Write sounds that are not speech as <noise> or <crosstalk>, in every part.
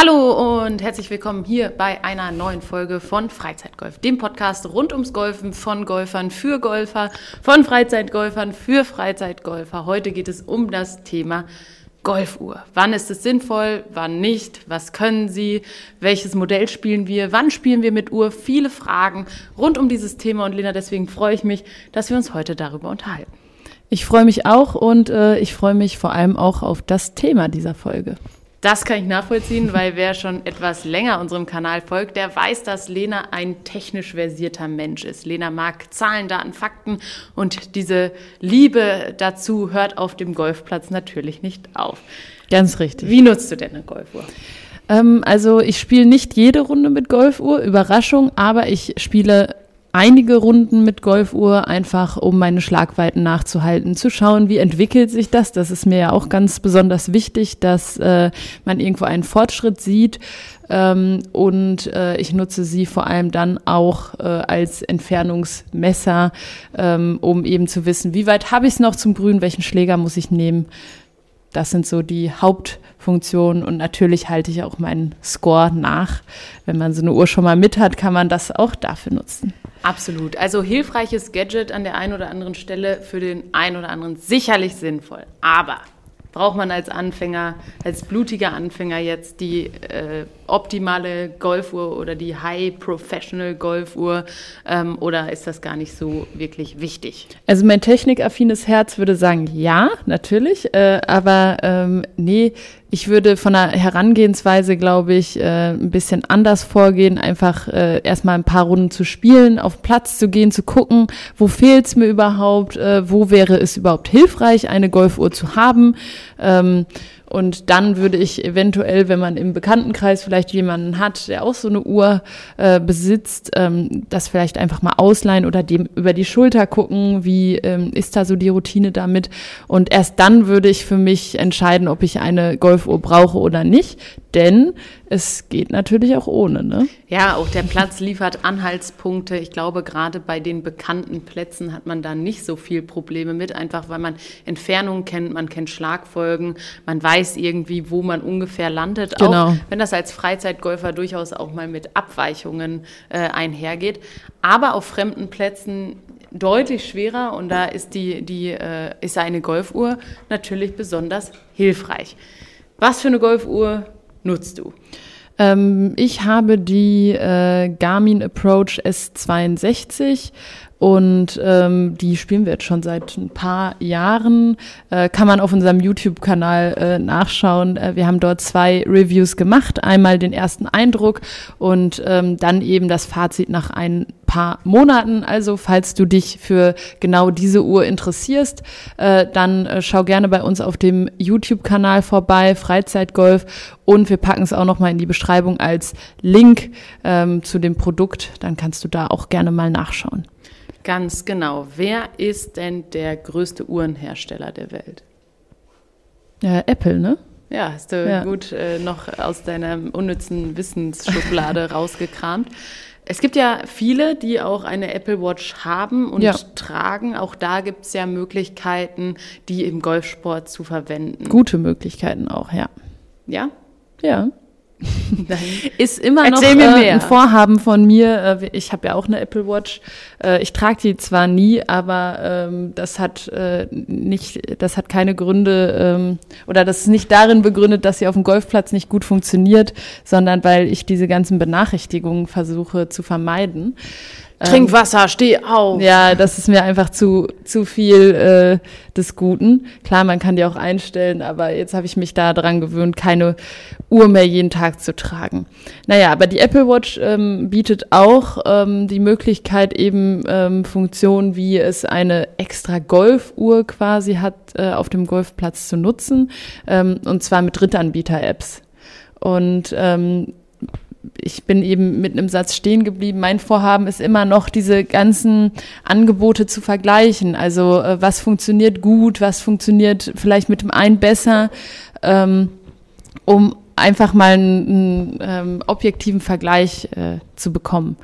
Hallo und herzlich willkommen hier bei einer neuen Folge von Freizeitgolf, dem Podcast rund ums Golfen von Golfern für Golfer, von Freizeitgolfern für Freizeitgolfer. Heute geht es um das Thema Golfuhr. Wann ist es sinnvoll, wann nicht, was können Sie, welches Modell spielen wir, wann spielen wir mit Uhr? Viele Fragen rund um dieses Thema und Lena, deswegen freue ich mich, dass wir uns heute darüber unterhalten. Ich freue mich auch und äh, ich freue mich vor allem auch auf das Thema dieser Folge. Das kann ich nachvollziehen, weil wer schon etwas länger unserem Kanal folgt, der weiß, dass Lena ein technisch versierter Mensch ist. Lena mag Zahlen, Daten, Fakten und diese Liebe dazu hört auf dem Golfplatz natürlich nicht auf. Ganz richtig. Wie nutzt du denn eine Golfuhr? Ähm, also ich spiele nicht jede Runde mit Golfuhr, Überraschung, aber ich spiele einige Runden mit Golfuhr, einfach um meine Schlagweiten nachzuhalten, zu schauen, wie entwickelt sich das. Das ist mir ja auch ganz besonders wichtig, dass äh, man irgendwo einen Fortschritt sieht. Ähm, und äh, ich nutze sie vor allem dann auch äh, als Entfernungsmesser, ähm, um eben zu wissen, wie weit habe ich es noch zum Grün, welchen Schläger muss ich nehmen. Das sind so die Hauptfunktionen und natürlich halte ich auch meinen Score nach. Wenn man so eine Uhr schon mal mit hat, kann man das auch dafür nutzen. Absolut. Also hilfreiches Gadget an der einen oder anderen Stelle für den einen oder anderen sicherlich sinnvoll. Aber braucht man als Anfänger, als blutiger Anfänger jetzt die äh, optimale Golfuhr oder die High Professional Golfuhr ähm, oder ist das gar nicht so wirklich wichtig? Also mein technikaffines Herz würde sagen, ja, natürlich, äh, aber ähm, nee, ich würde von der Herangehensweise, glaube ich, äh, ein bisschen anders vorgehen, einfach äh, erstmal ein paar Runden zu spielen, auf Platz zu gehen, zu gucken, wo fehlt's mir überhaupt, äh, wo wäre es überhaupt hilfreich, eine Golfuhr zu haben. Ähm, und dann würde ich eventuell, wenn man im Bekanntenkreis vielleicht jemanden hat, der auch so eine Uhr äh, besitzt, ähm, das vielleicht einfach mal ausleihen oder dem über die Schulter gucken, wie ähm, ist da so die Routine damit. Und erst dann würde ich für mich entscheiden, ob ich eine Golfuhr brauche oder nicht. Denn es geht natürlich auch ohne, ne? Ja, auch der Platz liefert Anhaltspunkte. Ich glaube, gerade bei den bekannten Plätzen hat man da nicht so viel Probleme mit, einfach weil man Entfernungen kennt, man kennt Schlagfolgen, man weiß irgendwie, wo man ungefähr landet. Genau. Auch wenn das als Freizeitgolfer durchaus auch mal mit Abweichungen äh, einhergeht. Aber auf fremden Plätzen deutlich schwerer und da ist die, die äh, ist eine Golfuhr natürlich besonders hilfreich. Was für eine Golfuhr nutzt du? Ähm, ich habe die äh, Garmin Approach S62 und ähm, die spielen wir jetzt schon seit ein paar Jahren. Äh, kann man auf unserem YouTube-Kanal äh, nachschauen. Äh, wir haben dort zwei Reviews gemacht. Einmal den ersten Eindruck und ähm, dann eben das Fazit nach ein paar Monaten. Also falls du dich für genau diese Uhr interessierst, äh, dann äh, schau gerne bei uns auf dem YouTube-Kanal vorbei, Freizeitgolf. Und wir packen es auch nochmal in die Beschreibung als Link ähm, zu dem Produkt. Dann kannst du da auch gerne mal nachschauen. Ganz genau. Wer ist denn der größte Uhrenhersteller der Welt? Äh, Apple, ne? Ja, hast du ja. gut äh, noch aus deiner unnützen Wissensschublade <laughs> rausgekramt. Es gibt ja viele, die auch eine Apple Watch haben und ja. tragen. Auch da gibt es ja Möglichkeiten, die im Golfsport zu verwenden. Gute Möglichkeiten auch, ja. Ja? Ja. ist immer Erzähl noch äh, ein Vorhaben von mir. Äh, ich habe ja auch eine Apple Watch. Äh, ich trage die zwar nie, aber ähm, das hat äh, nicht, das hat keine Gründe ähm, oder das ist nicht darin begründet, dass sie auf dem Golfplatz nicht gut funktioniert, sondern weil ich diese ganzen Benachrichtigungen versuche zu vermeiden. Trink ähm, Wasser, steh auf. Ja, das ist mir einfach zu, zu viel äh, des Guten. Klar, man kann die auch einstellen, aber jetzt habe ich mich da dran gewöhnt, keine Uhr mehr jeden Tag zu tragen. Naja, aber die Apple Watch ähm, bietet auch ähm, die Möglichkeit, eben ähm, Funktionen, wie es eine extra Golfuhr quasi hat, äh, auf dem Golfplatz zu nutzen. Ähm, und zwar mit Drittanbieter-Apps. Und ähm, ich bin eben mit einem Satz stehen geblieben. Mein Vorhaben ist immer noch, diese ganzen Angebote zu vergleichen. Also äh, was funktioniert gut, was funktioniert vielleicht mit dem einen besser, ähm, um einfach mal einen, einen ähm, objektiven Vergleich äh, zu bekommen.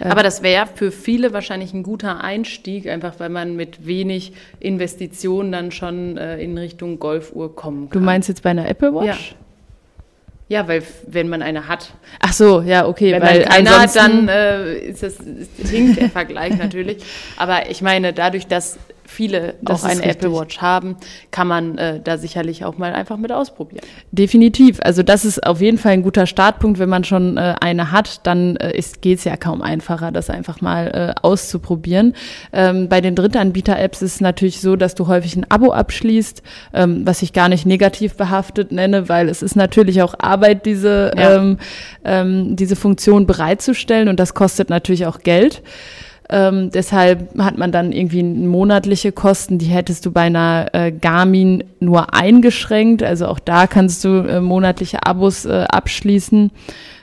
Äh, Aber das wäre für viele wahrscheinlich ein guter Einstieg, einfach weil man mit wenig Investitionen dann schon äh, in Richtung Golfuhr kommen kann. Du meinst jetzt bei einer Apple Watch? Ja. Ja, weil wenn man eine hat. Ach so, ja, okay. Wenn weil man keine hat, dann äh, ist das hinkt der Vergleich <laughs> natürlich. Aber ich meine, dadurch, dass viele Das auch eine. Apple Watch haben, kann man äh, da sicherlich auch mal einfach mit ausprobieren. Definitiv. Also das ist auf jeden Fall ein guter Startpunkt. Wenn man schon äh, eine hat, dann äh, geht es ja kaum einfacher, das einfach mal äh, auszuprobieren. Ähm, bei den Drittanbieter-Apps ist es natürlich so, dass du häufig ein Abo abschließt, ähm, was ich gar nicht negativ behaftet nenne, weil es ist natürlich auch Arbeit, diese, Ja. ähm, ähm, diese Funktion bereitzustellen und das kostet natürlich auch Geld. Ähm, deshalb hat man dann irgendwie monatliche Kosten, die hättest du bei einer äh, Garmin nur eingeschränkt. Also auch da kannst du äh, monatliche Abos äh, abschließen.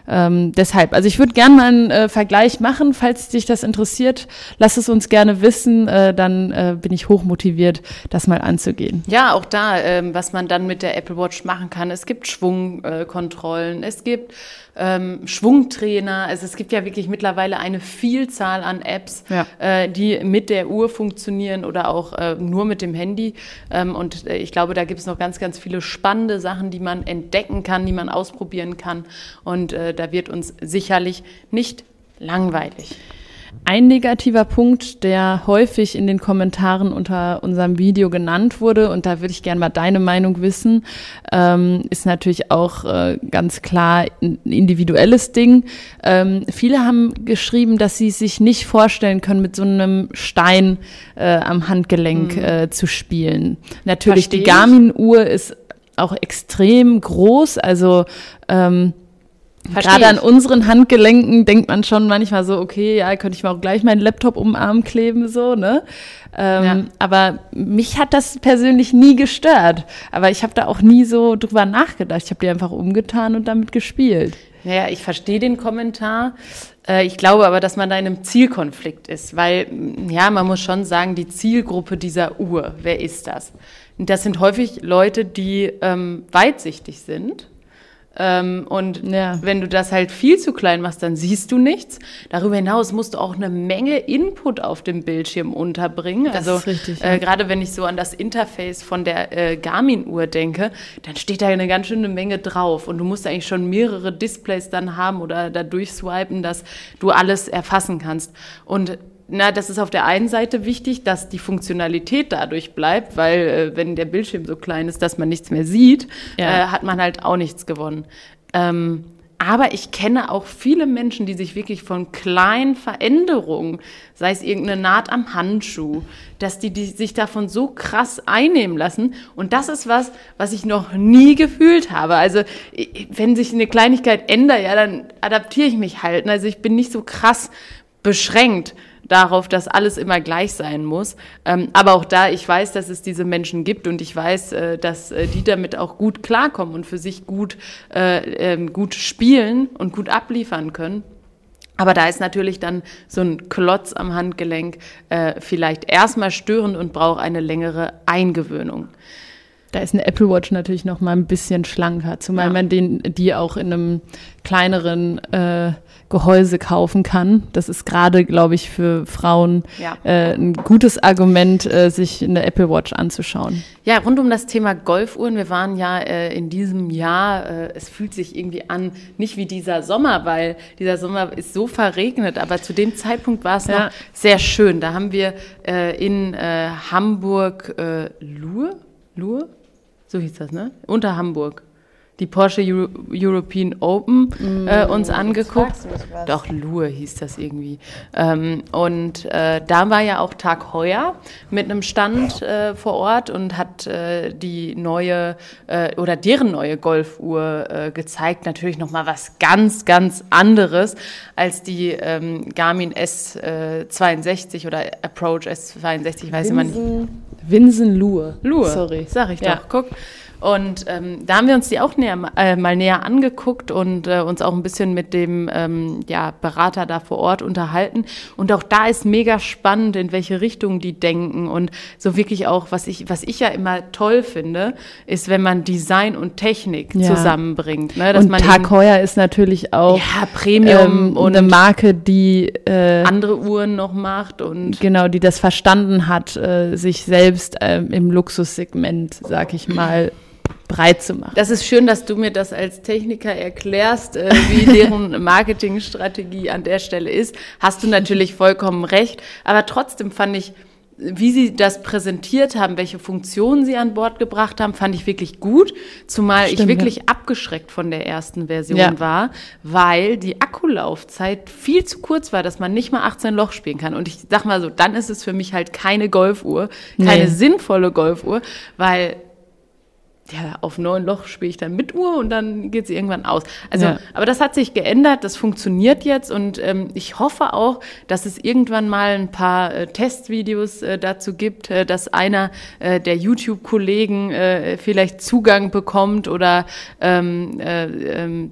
Ähm, deshalb, also ich würde gerne mal einen äh, Vergleich machen, falls dich das interessiert. Lass es uns gerne wissen, äh, dann äh, bin ich hochmotiviert, das mal anzugehen. Ja, auch da, ähm, was man dann mit der Apple Watch machen kann. Es gibt Schwungkontrollen, äh, Kontrollen, es gibt ähm, Schwungtrainer. Also es gibt ja wirklich mittlerweile eine Vielzahl an Apps, Ja. äh, die mit der Uhr funktionieren oder auch äh, nur mit dem Handy. Ähm, und äh, ich glaube, da gibt es noch ganz, ganz viele spannende Sachen, die man entdecken kann, die man ausprobieren kann. Und äh, da wird uns sicherlich nicht langweilig. Ein negativer Punkt, der häufig in den Kommentaren unter unserem Video genannt wurde, und da würde ich gerne mal deine Meinung wissen, ähm, ist natürlich auch äh, ganz klar ein individuelles Ding. Ähm, viele haben geschrieben, dass sie sich nicht vorstellen können, mit so einem Stein äh, am Handgelenk äh, zu spielen. Natürlich, Versteh die. Garmin-Uhr ist auch extrem groß, also ähm, Versteh Gerade an ich. unseren Handgelenken denkt man schon manchmal so, okay, ja, könnte ich mir auch gleich meinen Laptop um den Arm kleben, so, ne? Ähm, Ja. Aber mich hat das persönlich nie gestört. Aber ich habe da auch nie so drüber nachgedacht. Ich habe die einfach umgetan und damit gespielt. Naja, ich verstehe den Kommentar. Äh, Ich glaube aber, dass man da in einem Zielkonflikt ist, weil, m, ja, man muss schon sagen, die Zielgruppe dieser Uhr, wer ist das? Und Das sind häufig Leute, die ähm, weitsichtig sind. Ähm, und Ja. wenn du das halt viel zu klein machst, dann siehst du nichts. Darüber hinaus musst du auch eine Menge Input auf dem Bildschirm unterbringen. Das also richtig, äh, ja. gerade wenn ich so an das Interface von der äh, Garmin-Uhr denke, dann steht da eine ganz schöne Menge drauf. Und du musst eigentlich schon mehrere Displays dann haben oder da durchswipen, dass du alles erfassen kannst. Und na, das ist auf der einen Seite wichtig, dass die Funktionalität dadurch bleibt, weil äh, wenn der Bildschirm so klein ist, dass man nichts mehr sieht, Ja. äh, hat man halt auch nichts gewonnen. Ähm, aber ich kenne auch viele Menschen, die sich wirklich von kleinen Veränderungen, sei es irgendeine Naht am Handschuh, dass die, die sich davon so krass einnehmen lassen. Und das ist was, was ich noch nie gefühlt habe. Also wenn sich eine Kleinigkeit ändert, ja, dann adaptiere ich mich halt. Also ich bin nicht so krass beschränkt darauf, dass alles immer gleich sein muss. Ähm, aber auch da, ich weiß, dass es diese Menschen gibt und ich weiß, äh, dass äh, die damit auch gut klarkommen und für sich gut, äh, ähm, gut spielen und gut abliefern können. Aber da ist natürlich dann so ein Klotz am Handgelenk äh, vielleicht erstmal störend und braucht eine längere Eingewöhnung. Da ist eine Apple Watch natürlich noch mal ein bisschen schlanker, zumal Ja. man den, die auch in einem kleineren äh, Gehäuse kaufen kann. Das ist gerade, glaube ich, für Frauen Ja. äh, ein gutes Argument, äh, sich eine Apple Watch anzuschauen. Ja, rund um das Thema Golfuhren. Wir waren ja äh, in diesem Jahr, äh, es fühlt sich irgendwie an, nicht wie dieser Sommer, weil dieser Sommer ist so verregnet, aber zu dem Zeitpunkt war es Ja. noch sehr schön. Da haben wir äh, in äh, Hamburg äh, Luhr, Luhr, so hieß das, ne? Unter Hamburg. Die Porsche Euro European Open äh, uns angeguckt. Doch, Lure hieß das irgendwie. Ähm, und äh, da war ja auch Tag Heuer mit einem Stand äh, vor Ort und hat äh, die neue äh, oder deren neue Golfuhr äh, gezeigt. Natürlich nochmal was ganz, ganz anderes als die ähm, Garmin S62 oder Approach S62, weiß ich mal nicht. Vinson Lure. Lure. Sorry. Sag ich doch. Ja. Guck. Und ähm, da haben wir uns die auch näher, äh, mal näher angeguckt und äh, uns auch ein bisschen mit dem ähm, ja, Berater da vor Ort unterhalten. Und auch da ist mega spannend, in welche Richtung die denken. Und so wirklich auch, was ich, was ich ja immer toll finde, ist, wenn man Design und Technik Ja. zusammenbringt. Ne? Dass und man Tag Heuer ist natürlich auch ja, Premium ähm, und eine Marke, die äh, andere Uhren noch macht und genau, die das verstanden hat, äh, sich selbst ähm, im Luxussegment, sag ich mal, breit zu machen. Das ist schön, dass du mir das als Techniker erklärst, äh, wie <laughs> deren Marketingstrategie an der Stelle ist. Hast du natürlich vollkommen recht. Aber trotzdem fand ich, wie sie das präsentiert haben, welche Funktionen sie an Bord gebracht haben, fand ich wirklich gut. Zumal Stimmt, ich wirklich ja. abgeschreckt von der ersten Version Ja. war, weil die Akkulaufzeit viel zu kurz war, dass man nicht mal 18 Loch spielen kann. Und ich sag mal so, dann ist es für mich halt keine Golfuhr, keine Nee. sinnvolle Golfuhr, weil ja, auf neun Loch spiele ich dann mit Uhr und dann geht sie irgendwann aus. Also, Ja. aber das hat sich geändert, das funktioniert jetzt und ähm, ich hoffe auch, dass es irgendwann mal ein paar äh, Testvideos äh, dazu gibt, äh, dass einer äh, der YouTube-Kollegen äh, vielleicht Zugang bekommt oder ähm, äh, ähm,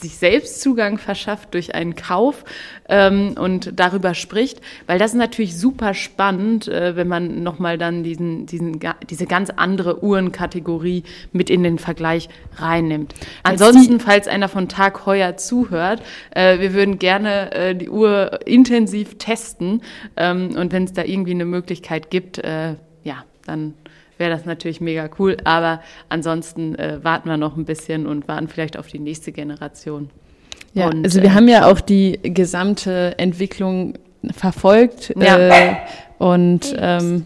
sich selbst Zugang verschafft durch einen Kauf ähm, und darüber spricht, weil das ist natürlich super spannend, äh, wenn man nochmal dann diesen, diesen, diese ganz andere Uhrenkategorie mit in den Vergleich reinnimmt. Ansonsten, falls einer von Tag Heuer zuhört, äh, wir würden gerne äh, die Uhr intensiv testen ähm, und wenn es da irgendwie eine Möglichkeit gibt, äh, ja, dann wäre das natürlich mega cool. Aber ansonsten äh, warten wir noch ein bisschen und warten vielleicht auf die nächste Generation. Ja, Und, also wir äh, haben ja auch die gesamte Entwicklung verfolgt. Ja. Äh, und ähm,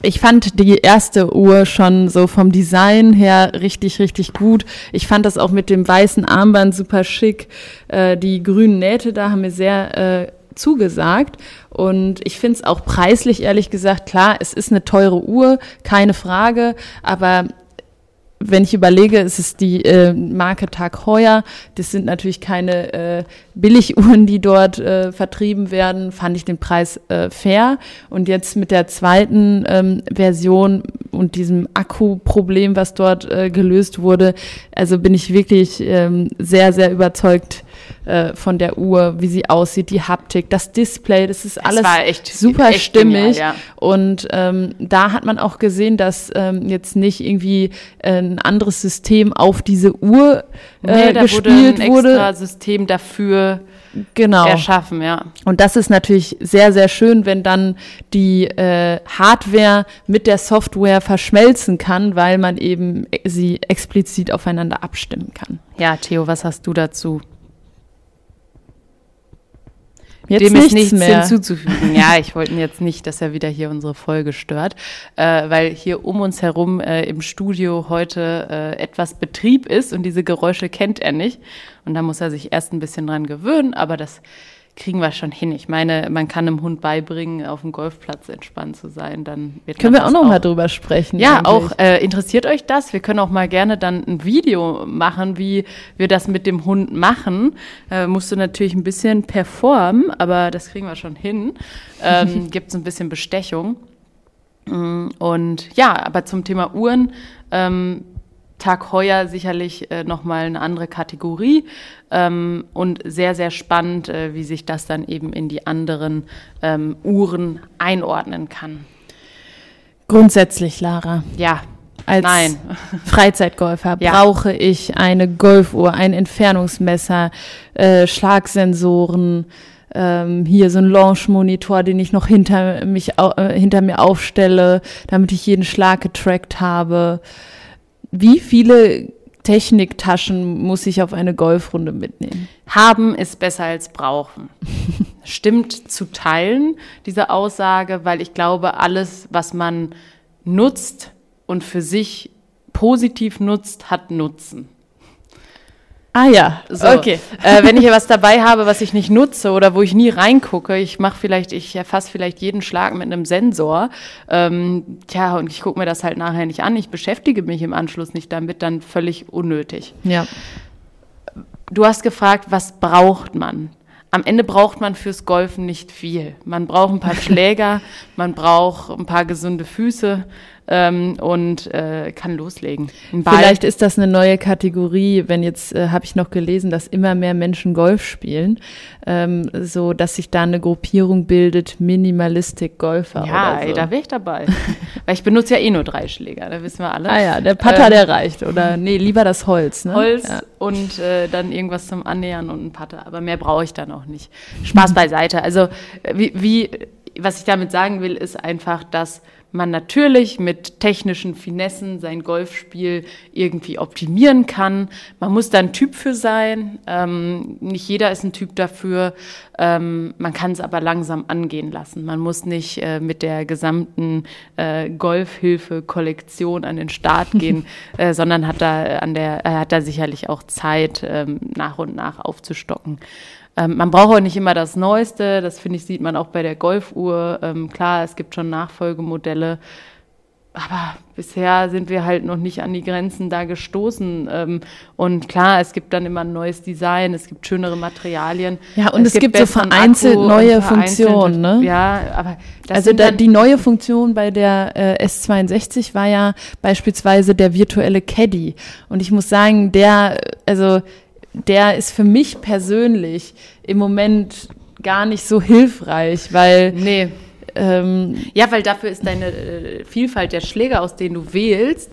ich fand die erste Uhr schon so vom Design her richtig, richtig gut. Ich fand das auch mit dem weißen Armband super schick. Äh, die grünen Nähte da haben mir sehr äh, zugesagt. Und ich finde es auch preislich, ehrlich gesagt, klar, es ist eine teure Uhr, keine Frage, aber wenn ich überlege, es ist die äh, Marke Tag Heuer, das sind natürlich keine äh, Billiguhren, die dort äh, vertrieben werden, fand ich den Preis äh, fair. Und jetzt mit der zweiten ähm, Version und diesem Akku-Problem, was dort äh, gelöst wurde, also bin ich wirklich ähm, sehr, sehr überzeugt äh, von der Uhr, wie sie aussieht, die Haptik, das Display, das ist alles echt- super echt stimmig. genial, ja. Und ähm, da hat man auch gesehen, dass ähm, jetzt nicht irgendwie äh, ein anderes System auf diese Uhr äh, Nee, da wurde gespielt ein wurde. extra System dafür Genau. erschaffen, ja. Und das ist natürlich sehr, sehr schön, wenn dann die äh, Hardware mit der Software verschmelzen kann, weil man eben äh, sie explizit aufeinander abstimmen kann. Ja, Theo, was hast du dazu? Jetzt Dem ist nichts mehr. hinzuzufügen. Ja, ich wollte jetzt nicht, dass er wieder hier unsere Folge stört, äh, weil hier um uns herum äh, im Studio heute äh, etwas Betrieb ist und diese Geräusche kennt er nicht. Und da muss er sich erst ein bisschen dran gewöhnen, aber das kriegen wir schon hin. Ich meine, man kann einem Hund beibringen, auf dem Golfplatz entspannt zu sein. Dann wird Können wir auch noch mal drüber sprechen. Ja, eigentlich. auch äh, interessiert euch das? Wir können auch mal gerne dann ein Video machen, wie wir das mit dem Hund machen. Äh, musst du natürlich ein bisschen performen, aber das kriegen wir schon hin. Ähm, <laughs> Gibt es ein bisschen Bestechung. Mm, Und ja, aber zum Thema Uhren, ähm, Tag Heuer sicherlich äh, nochmal eine andere Kategorie ähm, und sehr, sehr spannend, äh, wie sich das dann eben in die anderen ähm, Uhren einordnen kann. Grundsätzlich, Lara, Ja, als Nein. <laughs> Freizeitgolfer Ja. brauche ich eine Golfuhr, ein Entfernungsmesser, äh, Schlagsensoren, ähm, hier so ein Launch-Monitor, den ich noch hinter, mich, äh, hinter mir aufstelle, damit ich jeden Schlag getrackt habe. Wie viele Techniktaschen muss ich auf eine Golfrunde mitnehmen? Haben ist besser als brauchen. <laughs> Stimmt zu teilen, diese Aussage, weil ich glaube, alles, was man nutzt und für sich positiv nutzt, hat Nutzen. Ah ja, So, okay. Äh, wenn ich was dabei habe, was ich nicht nutze oder wo ich nie reingucke, ich mache vielleicht, ich erfasse vielleicht jeden Schlag mit einem Sensor, ähm, tja, und ich gucke mir das halt nachher nicht an, ich beschäftige mich im Anschluss nicht damit, dann völlig unnötig. Ja. Du hast gefragt, was braucht man? Am Ende braucht man fürs Golfen nicht viel. Man braucht ein paar <laughs> Schläger, man braucht ein paar gesunde Füße ähm, und äh, kann loslegen. Vielleicht ist das eine neue Kategorie, wenn jetzt äh, habe ich noch gelesen, dass immer mehr Menschen Golf spielen, ähm, so dass sich da eine Gruppierung bildet, Minimalistic Golfer ja, oder so. ey, da wäre ich dabei. <laughs> Weil ich benutze ja eh nur drei Schläger, da wissen wir alle. ah ja, der Putter, Ähm, der reicht oder nee, lieber das Holz, ne? Holz Ja. und äh, dann irgendwas zum Annähern und ein Putter. Aber mehr brauche ich dann auch nicht. Spaß beiseite. Also äh, wie, wie, was ich damit sagen will, ist einfach, dass man natürlich mit technischen Finessen sein Golfspiel irgendwie optimieren kann. Man muss da ein Typ für sein. Ähm, nicht jeder ist ein Typ dafür. Ähm, man kann es aber langsam angehen lassen. Man muss nicht äh, mit der gesamten äh, Golfhilfe-Kollektion an den Start <laughs> gehen, äh, sondern hat da an der, hat da sicherlich auch Zeit, ähm, nach und nach aufzustocken. Ähm, man braucht auch nicht immer das Neueste, das finde ich, sieht man auch bei der Golfuhr. Ähm, klar, es gibt schon Nachfolgemodelle, aber bisher sind wir halt noch nicht an die Grenzen da gestoßen. Ähm, und klar, es gibt dann immer ein neues Design, es gibt schönere Materialien. Ja, und es, es gibt, gibt so vereinzelt Akku neue Funktionen. Ne? Ja, aber also da, die neue Funktion bei der äh, S62 war ja beispielsweise der virtuelle Caddy. Und ich muss sagen, der, also der ist für mich persönlich im Moment gar nicht so hilfreich, weil. Nee. Ähm, ja, weil dafür ist deine äh, Vielfalt der Schläger, aus denen du wählst,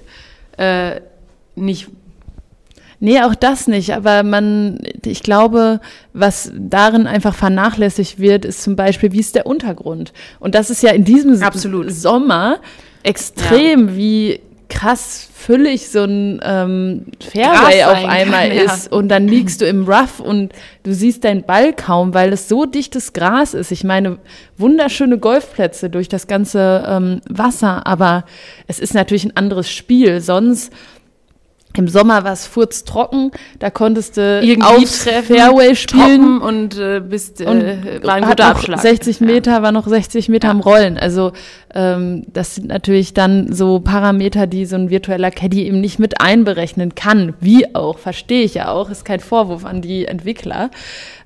äh, nicht Nee, auch das nicht. Aber man, ich glaube, was darin einfach vernachlässigt wird, ist zum Beispiel, wie ist der Untergrund? Und das ist ja in diesem Absolut. Sommer extrem, ja. wie krass füllig so ein ähm, Fairway auf einmal kann, ist ja. und dann liegst du im Rough und du siehst deinen Ball kaum, weil es so dichtes Gras ist. Ich meine, wunderschöne Golfplätze durch das ganze ähm, Wasser, aber es ist natürlich ein anderes Spiel. Sonst im Sommer war es furztrocken, da konntest du irgendwie treffen, Fairway spielen und äh, bist äh, und war ein guter Abschlag. 60 Meter ja. war noch 60 Meter ja. am Rollen. Also ähm, das sind natürlich dann so Parameter, die so ein virtueller Caddy eben nicht mit einberechnen kann. Wie auch, verstehe ich ja auch, ist kein Vorwurf an die Entwickler.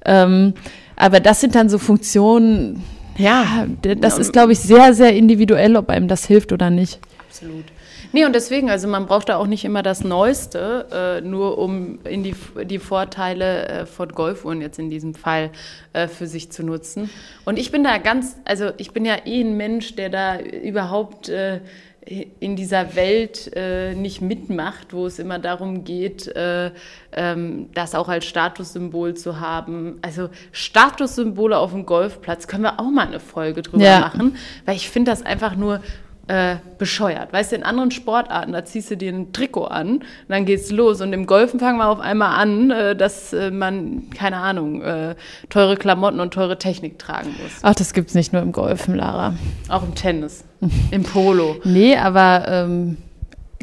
Ähm, aber das sind dann so Funktionen, ja, das ist, glaube ich, sehr, sehr individuell, ob einem das hilft oder nicht. Absolut. Nee, und deswegen, also man braucht da auch nicht immer das Neueste, äh, nur um in die, die Vorteile äh, von Golfuhren jetzt in diesem Fall äh, für sich zu nutzen. Und ich bin da ganz, also ich bin ja eh ein Mensch, der da überhaupt äh, in dieser Welt äh, nicht mitmacht, wo es immer darum geht, äh, ähm, das auch als Statussymbol zu haben. Also Statussymbole auf dem Golfplatz können wir auch mal eine Folge drüber ja. machen, weil ich finde das einfach nur äh, bescheuert. Weißt du, in anderen Sportarten, da ziehst du dir ein Trikot an und dann geht's los. Und im Golfen fangen wir auf einmal an, äh, dass äh, man, keine Ahnung, äh, teure Klamotten und teure Technik tragen muss. Ach, das gibt's nicht nur im Golfen, Lara. Auch im Tennis, im Polo. <laughs> Nee, aber ähm,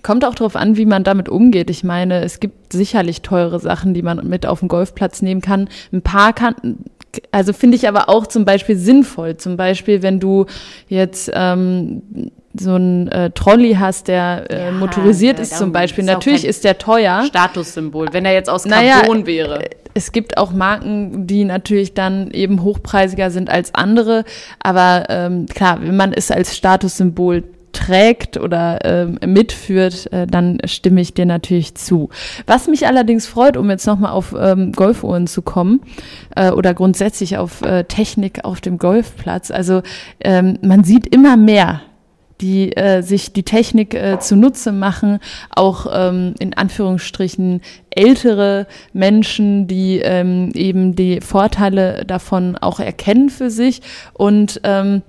kommt auch darauf an, wie man damit umgeht. Ich meine, es gibt sicherlich teure Sachen, die man mit auf den Golfplatz nehmen kann. Ein paar kann, also finde ich aber auch zum Beispiel sinnvoll. Zum Beispiel, wenn du jetzt ähm, so ein äh, Trolley hast, der äh, ja, motorisiert ist zum Beispiel. Ist Natürlich ist der teuer. Statussymbol, wenn er jetzt aus Carbon naja, wäre. Äh, es gibt auch Marken, die natürlich dann eben hochpreisiger sind als andere. Aber ähm, klar, wenn man es als Statussymbol trägt oder ähm, mitführt, äh, dann stimme ich dir natürlich zu. Was mich allerdings freut, um jetzt nochmal auf ähm, Golfuhren zu kommen äh, oder grundsätzlich auf äh, Technik auf dem Golfplatz. Also ähm, man sieht immer mehr die äh, sich die Technik äh, zunutze machen, auch ähm, in Anführungsstrichen ältere Menschen, die ähm, eben die Vorteile davon auch erkennen für sich. Und ähm,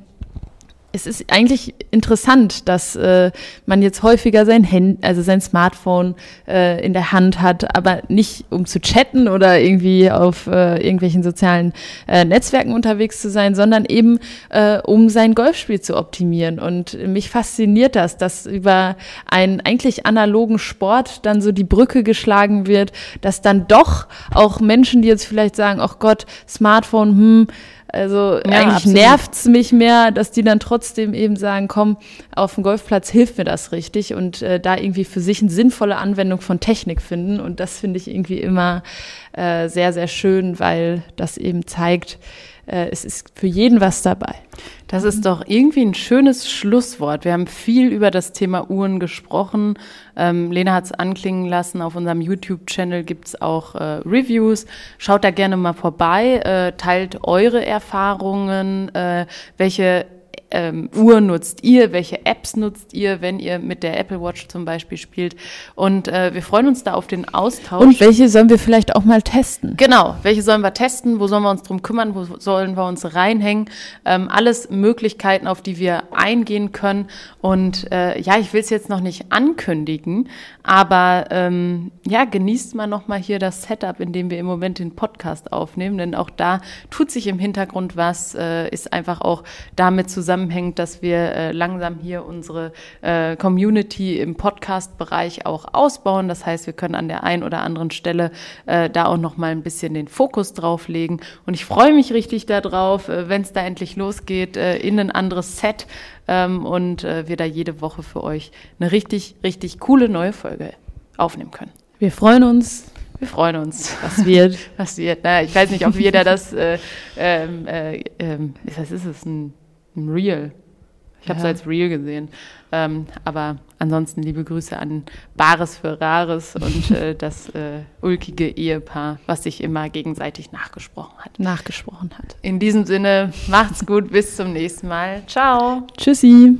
es ist eigentlich interessant, dass äh, man jetzt häufiger sein Hand, also sein Smartphone äh, in der Hand hat, aber nicht um zu chatten oder irgendwie auf äh, irgendwelchen sozialen äh, Netzwerken unterwegs zu sein, sondern eben äh, um sein Golfspiel zu optimieren. Und mich fasziniert das, dass über einen eigentlich analogen Sport dann so die Brücke geschlagen wird, dass dann doch auch Menschen, die jetzt vielleicht sagen, ach Gott, Smartphone, hm, also ja, eigentlich nervt es mich mehr, dass die dann trotzdem eben sagen, komm, auf dem Golfplatz hilft mir das richtig und äh, da irgendwie für sich eine sinnvolle Anwendung von Technik finden. Und das finde ich irgendwie immer äh, sehr, sehr schön, weil das eben zeigt, äh, es ist für jeden was dabei. Das ist doch irgendwie ein schönes Schlusswort. Wir haben viel über das Thema Uhren gesprochen. Ähm, Lena hat es anklingen lassen. Auf unserem YouTube-Channel gibt es auch äh, Reviews. Schaut da gerne mal vorbei. Äh, teilt eure Erfahrungen. Äh, welche ähm, Uhr nutzt ihr, welche Apps nutzt ihr, wenn ihr mit der Apple Watch zum Beispiel spielt. Und äh, wir freuen uns da auf den Austausch. Und welche sollen wir vielleicht auch mal testen? Genau, welche sollen wir testen, wo sollen wir uns drum kümmern, wo sollen wir uns reinhängen. Ähm, alles Möglichkeiten, auf die wir eingehen können. Und äh, ja, ich will es jetzt noch nicht ankündigen, aber ähm, ja, genießt mal nochmal hier das Setup, in dem wir im Moment den Podcast aufnehmen, denn auch da tut sich im Hintergrund was, äh, ist einfach auch damit zusammenhängt, dass wir äh, langsam hier unsere äh, Community im Podcast-Bereich auch ausbauen. Das heißt, wir können an der einen oder anderen Stelle äh, da auch nochmal ein bisschen den Fokus drauf legen. Und ich freue mich richtig darauf, äh, wenn es da endlich losgeht, äh, in ein anderes Set ähm, und äh, wir da jede Woche für euch eine richtig, richtig coole neue Folge aufnehmen können. Wir freuen uns. Wir freuen uns. Was wird? <laughs> Was wird? Na, ich weiß nicht, ob jeder das, äh, ähm, äh, ähm, was ist es, ein Real? Ich habe es Ja. als Real gesehen. Ähm, aber ansonsten liebe Grüße an Bares für Rares und <laughs> äh, das äh, ulkige Ehepaar, was sich immer gegenseitig nachgesprochen hat. Nachgesprochen hat. In diesem Sinne, macht's gut, bis zum nächsten Mal. Ciao. Tschüssi.